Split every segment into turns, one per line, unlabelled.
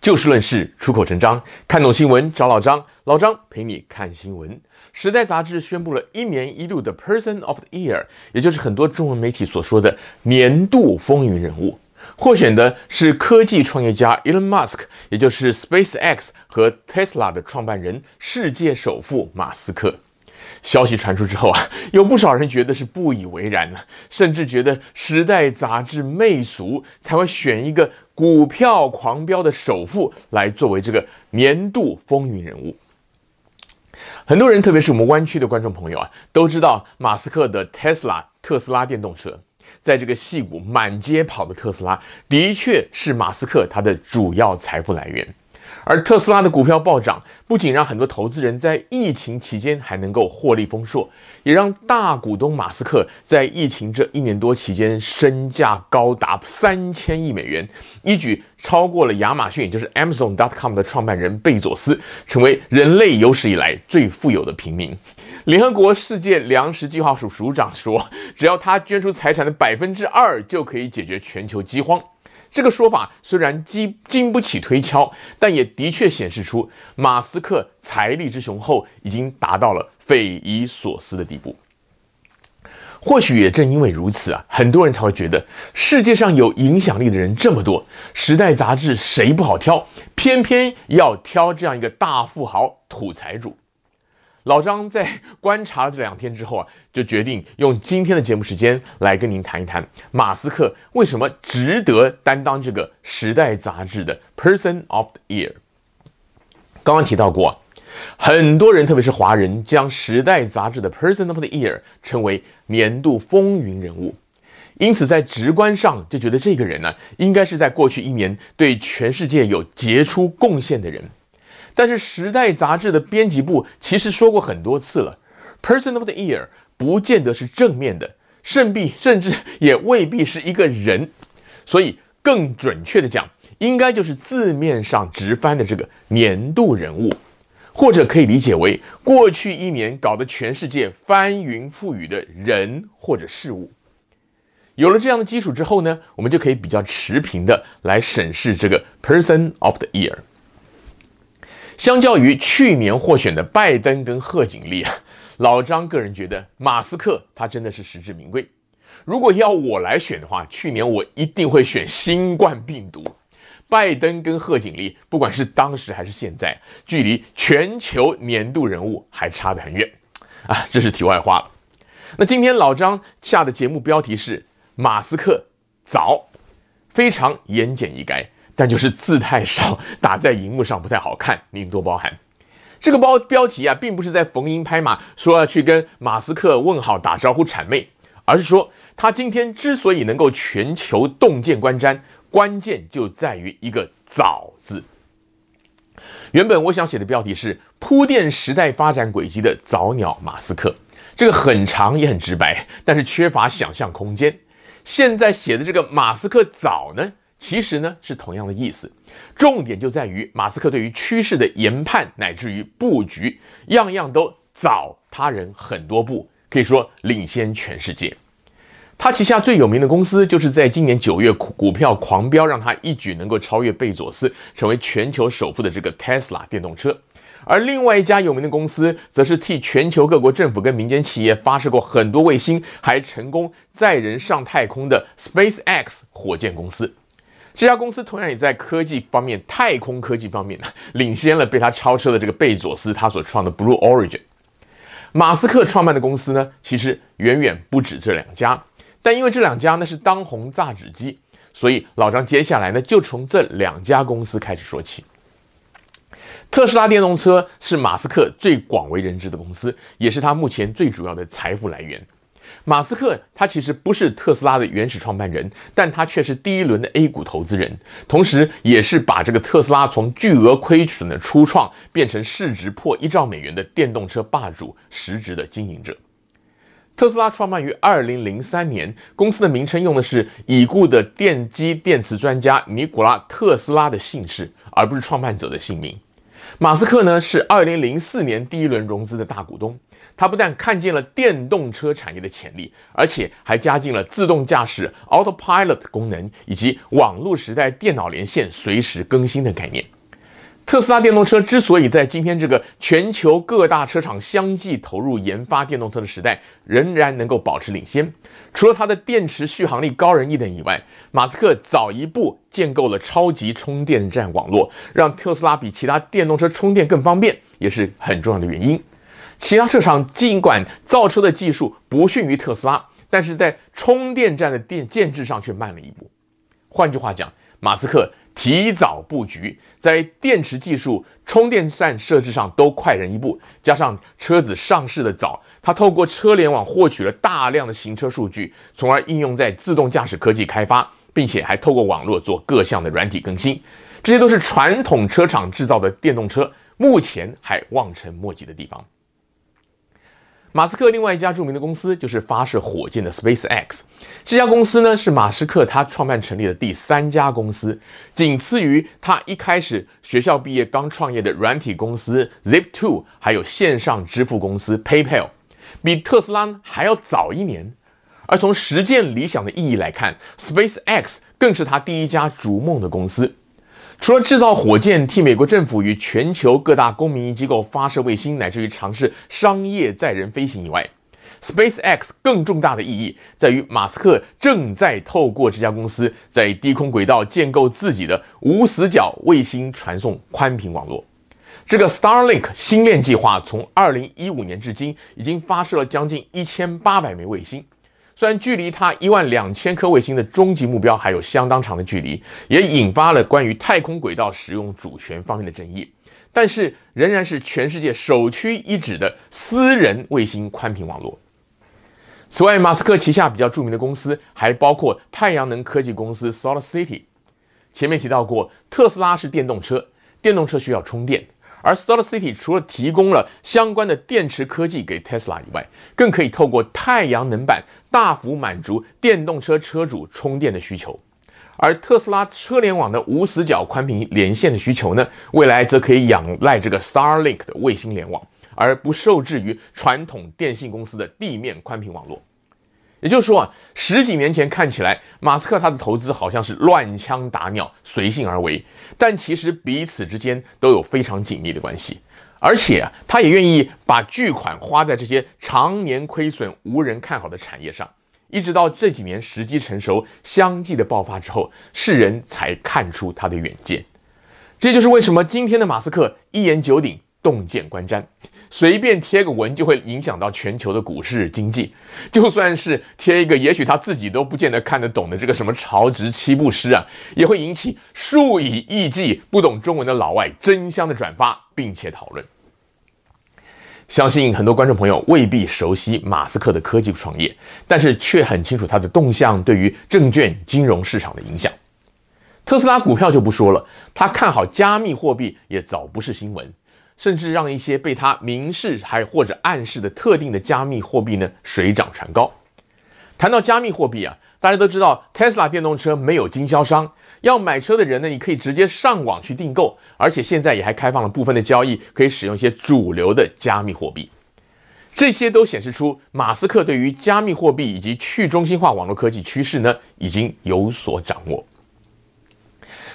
就事论事，出口成章，看懂新闻找老张，老张陪你看新闻。时代杂志宣布了一年一度的 Person of the Year，也就是很多中文媒体所说的年度风云人物。获选的是科技创业家 Elon Musk，也就是 SpaceX 和 Tesla 的创办人、世界首富马斯克。消息传出之后啊，有不少人觉得是不以为然呢，甚至觉得《时代》杂志媚俗，才会选一个股票狂飙的首富来作为这个年度风云人物。很多人，特别是我们湾区的观众朋友啊，都知道马斯克的 Tesla 特斯拉电动车，在这个戏谷满街跑的特斯拉，的确是马斯克他的主要财富来源。而特斯拉的股票暴涨，不仅让很多投资人在疫情期间还能够获利丰硕，也让大股东马斯克在疫情这一年多期间身价高达三千亿美元，一举超过了亚马逊，也就是 Amazon.com 的创办人贝佐斯，成为人类有史以来最富有的平民。联合国世界粮食计划署署长说，只要他捐出财产的百分之二，就可以解决全球饥荒。这个说法虽然经经不起推敲，但也的确显示出马斯克财力之雄厚已经达到了匪夷所思的地步。或许也正因为如此啊，很多人才会觉得世界上有影响力的人这么多，《时代》杂志谁不好挑，偏偏要挑这样一个大富豪、土财主。老张在观察了这两天之后啊，就决定用今天的节目时间来跟您谈一谈马斯克为什么值得担当这个《时代》杂志的 Person of the Year。刚刚提到过，很多人特别是华人将《时代》杂志的 Person of the Year 称为年度风云人物，因此在直观上就觉得这个人呢，应该是在过去一年对全世界有杰出贡献的人。但是《时代》杂志的编辑部其实说过很多次了，Person of the Year 不见得是正面的，甚必甚至也未必是一个人，所以更准确的讲，应该就是字面上直翻的这个年度人物，或者可以理解为过去一年搞得全世界翻云覆雨的人或者事物。有了这样的基础之后呢，我们就可以比较持平的来审视这个 Person of the Year。相较于去年获选的拜登跟贺锦丽啊，老张个人觉得马斯克他真的是实至名归。如果要我来选的话，去年我一定会选新冠病毒。拜登跟贺锦丽，不管是当时还是现在，距离全球年度人物还差得很远啊。这是题外话了。那今天老张下的节目标题是马斯克早，非常言简意赅。但就是字太少，打在荧幕上不太好看，您多包涵。这个包标题啊，并不是在逢迎拍马，说要去跟马斯克问好、打招呼、谄媚，而是说他今天之所以能够全球洞见观瞻，关键就在于一个“早”字。原本我想写的标题是铺垫时代发展轨迹的早鸟马斯克，这个很长也很直白，但是缺乏想象空间。现在写的这个马斯克早呢？其实呢是同样的意思，重点就在于马斯克对于趋势的研判乃至于布局，样样都早他人很多步，可以说领先全世界。他旗下最有名的公司就是在今年九月股票狂飙，让他一举能够超越贝佐斯，成为全球首富的这个 Tesla 电动车。而另外一家有名的公司，则是替全球各国政府跟民间企业发射过很多卫星，还成功载人上太空的 SpaceX 火箭公司。这家公司同样也在科技方面、太空科技方面呢，领先了被他超车的这个贝佐斯他所创的 Blue Origin。马斯克创办的公司呢，其实远远不止这两家，但因为这两家呢是当红榨汁机，所以老张接下来呢就从这两家公司开始说起。特斯拉电动车是马斯克最广为人知的公司，也是他目前最主要的财富来源。马斯克他其实不是特斯拉的原始创办人，但他却是第一轮的 A 股投资人，同时也是把这个特斯拉从巨额亏损的初创变成市值破一兆美元的电动车霸主实质的经营者。特斯拉创办于二零零三年，公司的名称用的是已故的电机电磁专家尼古拉特斯拉的姓氏，而不是创办者的姓名。马斯克呢是二零零四年第一轮融资的大股东。他不但看见了电动车产业的潜力，而且还加进了自动驾驶 Autopilot 功能以及网络时代电脑连线随时更新的概念。特斯拉电动车之所以在今天这个全球各大车厂相继投入研发电动车的时代，仍然能够保持领先，除了它的电池续航力高人一等以外，马斯克早一步建构了超级充电站网络，让特斯拉比其他电动车充电更方便，也是很重要的原因。其他车厂尽管造车的技术不逊于特斯拉，但是在充电站的电建制上却慢了一步。换句话讲，马斯克。提早布局，在电池技术、充电站设置上都快人一步，加上车子上市的早，他透过车联网获取了大量的行车数据，从而应用在自动驾驶科技开发，并且还透过网络做各项的软体更新，这些都是传统车厂制造的电动车目前还望尘莫及的地方。马斯克另外一家著名的公司就是发射火箭的 SpaceX，这家公司呢是马斯克他创办成立的第三家公司，仅次于他一开始学校毕业刚创业的软体公司 Zip2，还有线上支付公司 PayPal，比特斯拉还要早一年。而从实践理想的意义来看，SpaceX 更是他第一家逐梦的公司。除了制造火箭，替美国政府与全球各大公民机构发射卫星，乃至于尝试商业载人飞行以外，SpaceX 更重大的意义在于，马斯克正在透过这家公司在低空轨道建构自己的无死角卫星传送宽频网络。这个 Starlink 星链计划从二零一五年至今，已经发射了将近一千八百枚卫星。虽然距离它一万两千颗卫星的终极目标还有相当长的距离，也引发了关于太空轨道使用主权方面的争议，但是仍然是全世界首屈一指的私人卫星宽频网络。此外，马斯克旗下比较著名的公司还包括太阳能科技公司 SolarCity。前面提到过，特斯拉是电动车，电动车需要充电。而 SolarCity 除了提供了相关的电池科技给 Tesla 以外，更可以透过太阳能板大幅满足电动车车主充电的需求。而特斯拉车联网的无死角宽频连线的需求呢，未来则可以仰赖这个 Starlink 的卫星联网，而不受制于传统电信公司的地面宽频网络。也就是说啊，十几年前看起来，马斯克他的投资好像是乱枪打鸟、随性而为，但其实彼此之间都有非常紧密的关系，而且，他也愿意把巨款花在这些常年亏损、无人看好的产业上，一直到这几年时机成熟、相继的爆发之后，世人才看出他的远见。这就是为什么今天的马斯克一言九鼎。洞见观瞻，随便贴个文就会影响到全球的股市经济。就算是贴一个，也许他自己都不见得看得懂的这个什么曹植七步诗啊，也会引起数以亿计不懂中文的老外争相的转发，并且讨论。相信很多观众朋友未必熟悉马斯克的科技创业，但是却很清楚他的动向对于证券金融市场的影响。特斯拉股票就不说了，他看好加密货币也早不是新闻。甚至让一些被他明示还或者暗示的特定的加密货币呢水涨船高。谈到加密货币啊，大家都知道，Tesla 电动车没有经销商，要买车的人呢，你可以直接上网去订购，而且现在也还开放了部分的交易，可以使用一些主流的加密货币。这些都显示出马斯克对于加密货币以及去中心化网络科技趋势呢，已经有所掌握。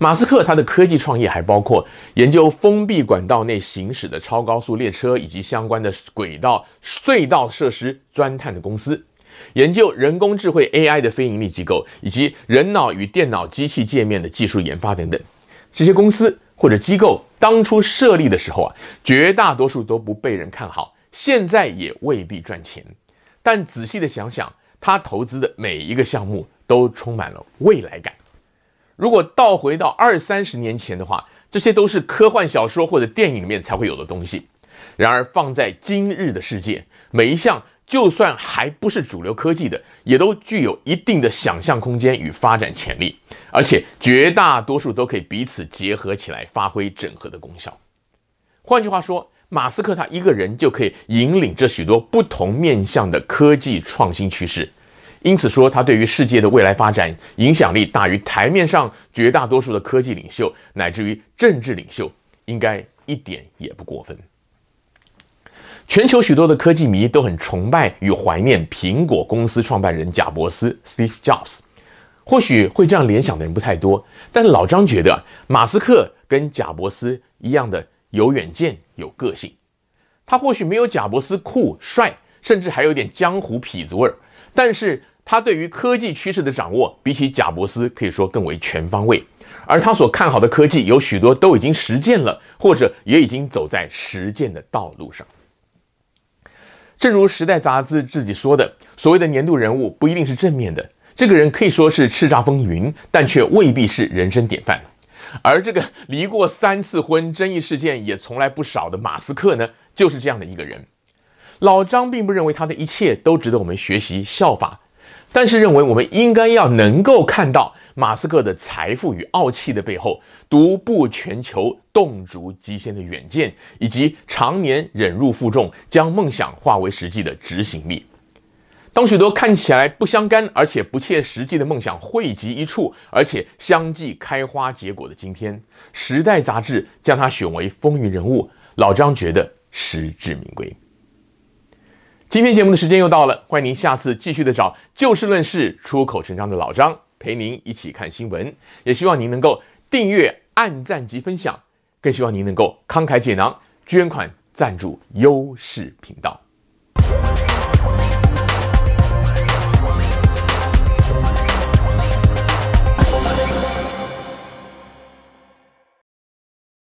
马斯克他的科技创业还包括研究封闭管道内行驶的超高速列车以及相关的轨道隧道设施钻探的公司，研究人工智慧 AI 的非盈利机构，以及人脑与电脑机器界面的技术研发等等。这些公司或者机构当初设立的时候啊，绝大多数都不被人看好，现在也未必赚钱。但仔细的想想，他投资的每一个项目都充满了未来感。如果倒回到二三十年前的话，这些都是科幻小说或者电影里面才会有的东西。然而放在今日的世界，每一项就算还不是主流科技的，也都具有一定的想象空间与发展潜力，而且绝大多数都可以彼此结合起来，发挥整合的功效。换句话说，马斯克他一个人就可以引领这许多不同面向的科技创新趋势。因此说，他对于世界的未来发展影响力大于台面上绝大多数的科技领袖，乃至于政治领袖，应该一点也不过分。全球许多的科技迷都很崇拜与怀念苹果公司创办人贾伯斯 （Steve Jobs）。或许会这样联想的人不太多，但老张觉得马斯克跟贾伯斯一样的有远见、有个性。他或许没有贾伯斯酷帅，甚至还有点江湖痞子味儿，但是他对于科技趋势的掌握，比起贾伯斯可以说更为全方位。而他所看好的科技，有许多都已经实践了，或者也已经走在实践的道路上。正如《时代》杂志自己说的，所谓的年度人物不一定是正面的。这个人可以说是叱咤风云，但却未必是人生典范。而这个离过三次婚、争议事件也从来不少的马斯克呢，就是这样的一个人。老张并不认为他的一切都值得我们学习效法，但是认为我们应该要能够看到。马斯克的财富与傲气的背后，独步全球、洞烛机先的远见，以及常年忍辱负重、将梦想化为实际的执行力。当许多看起来不相干而且不切实际的梦想汇集一处，而且相继开花结果的今天，《时代》杂志将他选为风云人物，老张觉得实至名归。今天节目的时间又到了，欢迎您下次继续的找就事论事、出口成章的老张。陪您一起看新闻，也希望您能够订阅、按赞及分享，更希望您能够慷慨解囊，捐款赞助优视频道。